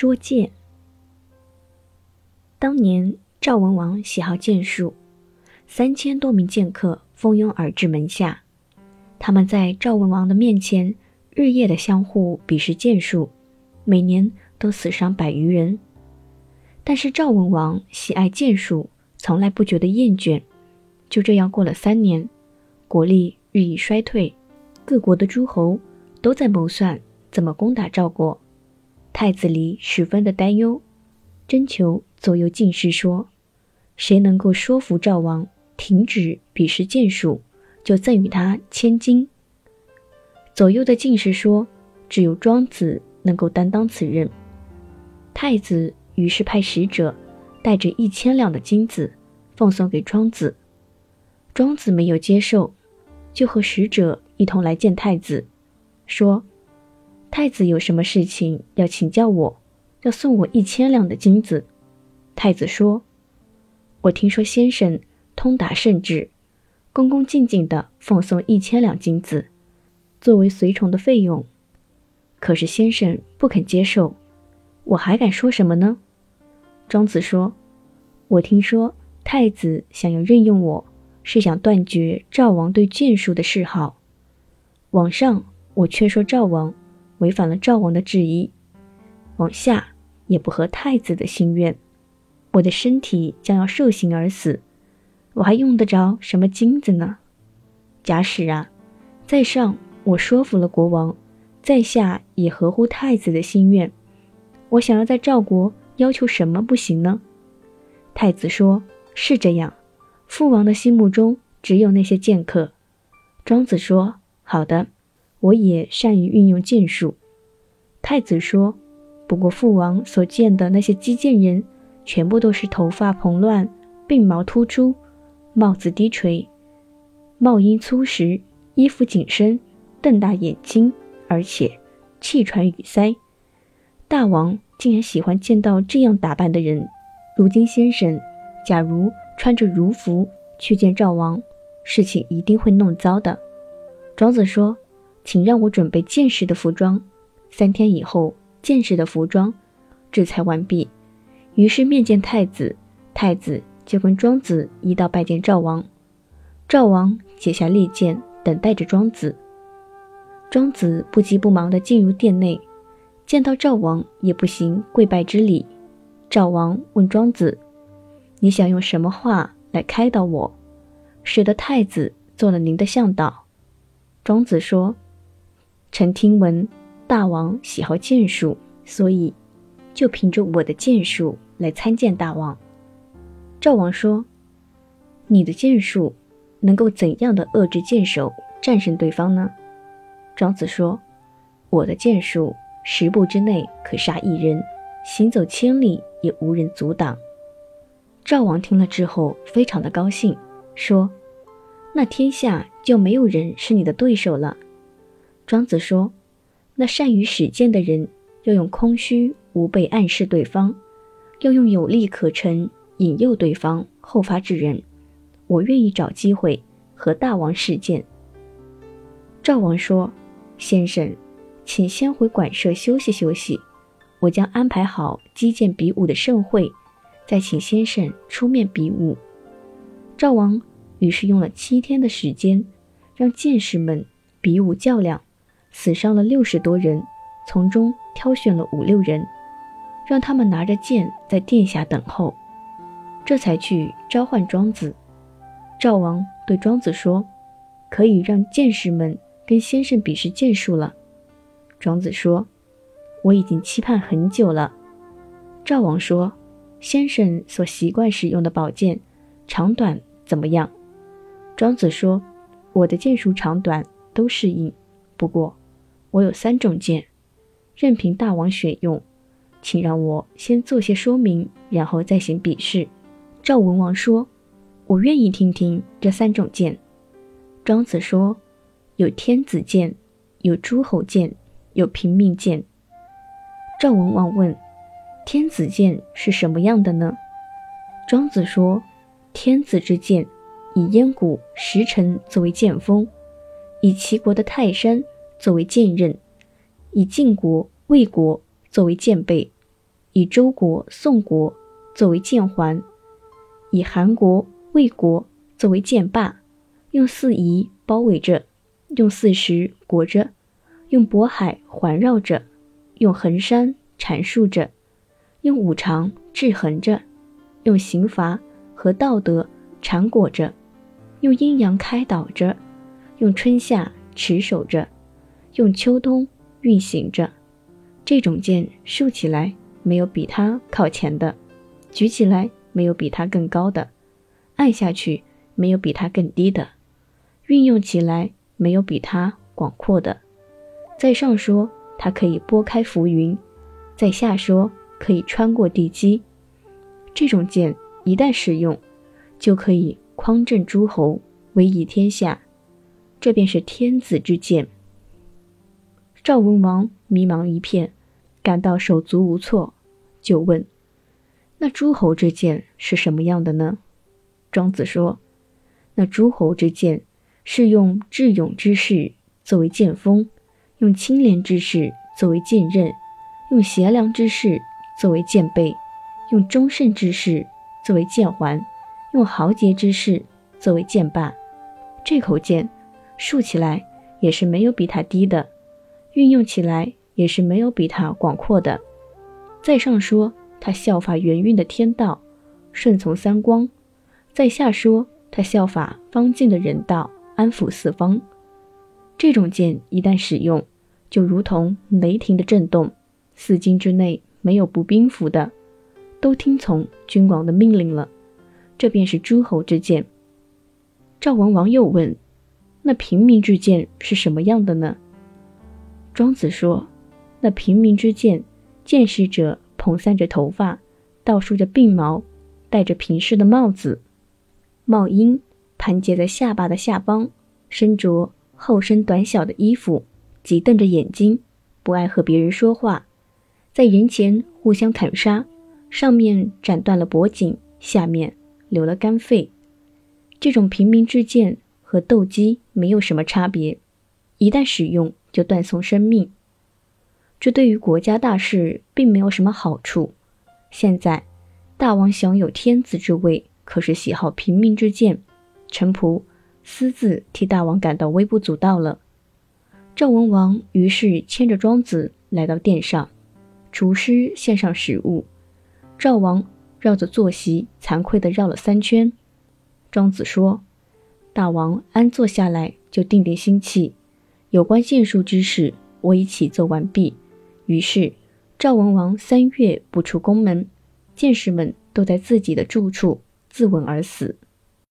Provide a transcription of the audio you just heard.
说剑。当年赵文王喜好剑术，三千多名剑客蜂拥而至门下，他们在赵文王的面前日夜的相互比试剑术，每年都死伤百余人。但是赵文王喜爱剑术，从来不觉得厌倦。就这样过了三年，国力日益衰退，各国的诸侯都在谋算怎么攻打赵国。太子离十分的担忧，征求左右进士说：“谁能够说服赵王停止比试剑术，就赠予他千金。”左右的进士说：“只有庄子能够担当此任。”太子。于是派使者带着一千两的金子奉送给庄子，庄子没有接受，就和使者一同来见太子，说：“太子有什么事情要请教我，要送我一千两的金子。”太子说：“我听说先生通达圣旨，恭恭敬敬地奉送一千两金子，作为随从的费用。可是先生不肯接受，我还敢说什么呢？”庄子说：“我听说太子想要任用我，是想断绝赵王对剑术的嗜好。往上，我劝说赵王，违反了赵王的旨意；往下，也不合太子的心愿。我的身体将要受刑而死，我还用得着什么金子呢？假使啊，在上我说服了国王，在下也合乎太子的心愿，我想要在赵国。”要求什么不行呢？太子说：“是这样，父王的心目中只有那些剑客。”庄子说：“好的，我也善于运用剑术。”太子说：“不过父王所见的那些击剑人，全部都是头发蓬乱、鬓毛突出、帽子低垂、帽缨粗实、衣服紧身、瞪大眼睛，而且气喘语塞。大王。”竟然喜欢见到这样打扮的人。如今先生，假如穿着儒服去见赵王，事情一定会弄糟的。庄子说：“请让我准备见识的服装。”三天以后，见识的服装制裁完毕，于是面见太子。太子就跟庄子一道拜见赵王。赵王解下利剑，等待着庄子。庄子不急不忙地进入殿内。见到赵王也不行跪拜之礼。赵王问庄子：“你想用什么话来开导我，使得太子做了您的向导？”庄子说：“臣听闻大王喜好剑术，所以就凭着我的剑术来参见大王。”赵王说：“你的剑术能够怎样的遏制剑手，战胜对方呢？”庄子说：“我的剑术。”十步之内可杀一人，行走千里也无人阻挡。赵王听了之后非常的高兴，说：“那天下就没有人是你的对手了。”庄子说：“那善于使剑的人，要用空虚无备暗示对方，要用有利可乘引诱对方后发制人。我愿意找机会和大王试剑。”赵王说：“先生。”请先回馆舍休息休息，我将安排好击剑比武的盛会，再请先生出面比武。赵王于是用了七天的时间，让剑士们比武较量，死伤了六十多人，从中挑选了五六人，让他们拿着剑在殿下等候，这才去召唤庄子。赵王对庄子说：“可以让剑士们跟先生比试剑术了。”庄子说：“我已经期盼很久了。”赵王说：“先生所习惯使用的宝剑，长短怎么样？”庄子说：“我的剑术长短都适应，不过我有三种剑，任凭大王选用，请让我先做些说明，然后再行比试。”赵文王说：“我愿意听听这三种剑。”庄子说：“有天子剑，有诸侯剑。”有平民剑。赵文王问：“天子剑是什么样的呢？”庄子说：“天子之剑，以燕谷石城作为剑锋，以齐国的泰山作为剑刃，以晋国、魏国作为剑背，以周国、宋国作为剑环，以韩国、魏国作为剑把，用四夷包围着，用四时裹着，用渤海环绕着，用衡山阐述着，用五常制衡着，用刑罚和道德缠裹着，用阴阳开导着，用春夏持守着，用秋冬运行着。这种剑竖起来。没有比它靠前的，举起来没有比它更高的，按下去没有比它更低的，运用起来没有比它广阔的。在上说它可以拨开浮云，在下说可以穿过地基。这种剑一旦使用，就可以匡正诸侯，威仪天下。这便是天子之剑。赵文王迷茫一片。感到手足无措，就问：“那诸侯之剑是什么样的呢？”庄子说：“那诸侯之剑是用智勇之士作为剑锋，用清廉之士作为剑刃，用贤良之士作为剑背，用忠慎之士作为剑环，用豪杰之士作为剑把。这口剑竖起来也是没有比它低的，运用起来。”也是没有比它广阔的。在上说他效法元运的天道，顺从三光；在下说他效法方进的人道，安抚四方。这种剑一旦使用，就如同雷霆的震动，四京之内没有不兵符的，都听从君王的命令了。这便是诸侯之剑。赵文王又问：“那平民之剑是什么样的呢？”庄子说。那平民之剑，见识者蓬散着头发，倒竖着鬓毛，戴着平视的帽子，帽缨盘结在下巴的下方，身着厚身短小的衣服，急瞪着眼睛，不爱和别人说话，在人前互相砍杀，上面斩断了脖颈，下面流了肝肺。这种平民之剑和斗鸡没有什么差别，一旦使用就断送生命。这对于国家大事并没有什么好处。现在，大王享有天子之位，可是喜好平民之见，臣仆私自替大王感到微不足道了。赵文王于是牵着庄子来到殿上，厨师献上食物，赵王绕着坐席惭愧地绕了三圈。庄子说：“大王安坐下来，就定定心气。有关剑术之事，我已启奏完毕。”于是，赵文王三月不出宫门，剑士们都在自己的住处自刎而死。